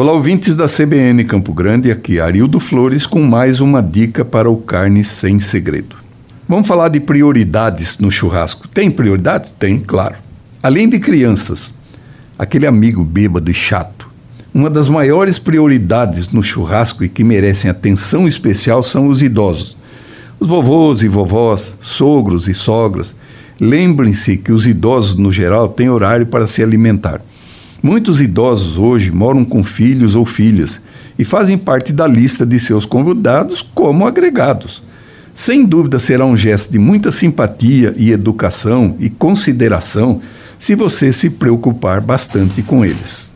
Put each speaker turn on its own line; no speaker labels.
Olá, ouvintes da CBN Campo Grande, aqui é Arildo Flores com mais uma dica para o carne sem segredo. Vamos falar de prioridades no churrasco. Tem prioridades? Tem, claro. Além de crianças, aquele amigo bêbado e chato. Uma das maiores prioridades no churrasco e que merecem atenção especial são os idosos. Os vovôs e vovós, sogros e sogras. Lembrem-se que os idosos, no geral, têm horário para se alimentar. Muitos idosos hoje moram com filhos ou filhas e fazem parte da lista de seus convidados como agregados. Sem dúvida será um gesto de muita simpatia e educação e consideração se você se preocupar bastante com eles.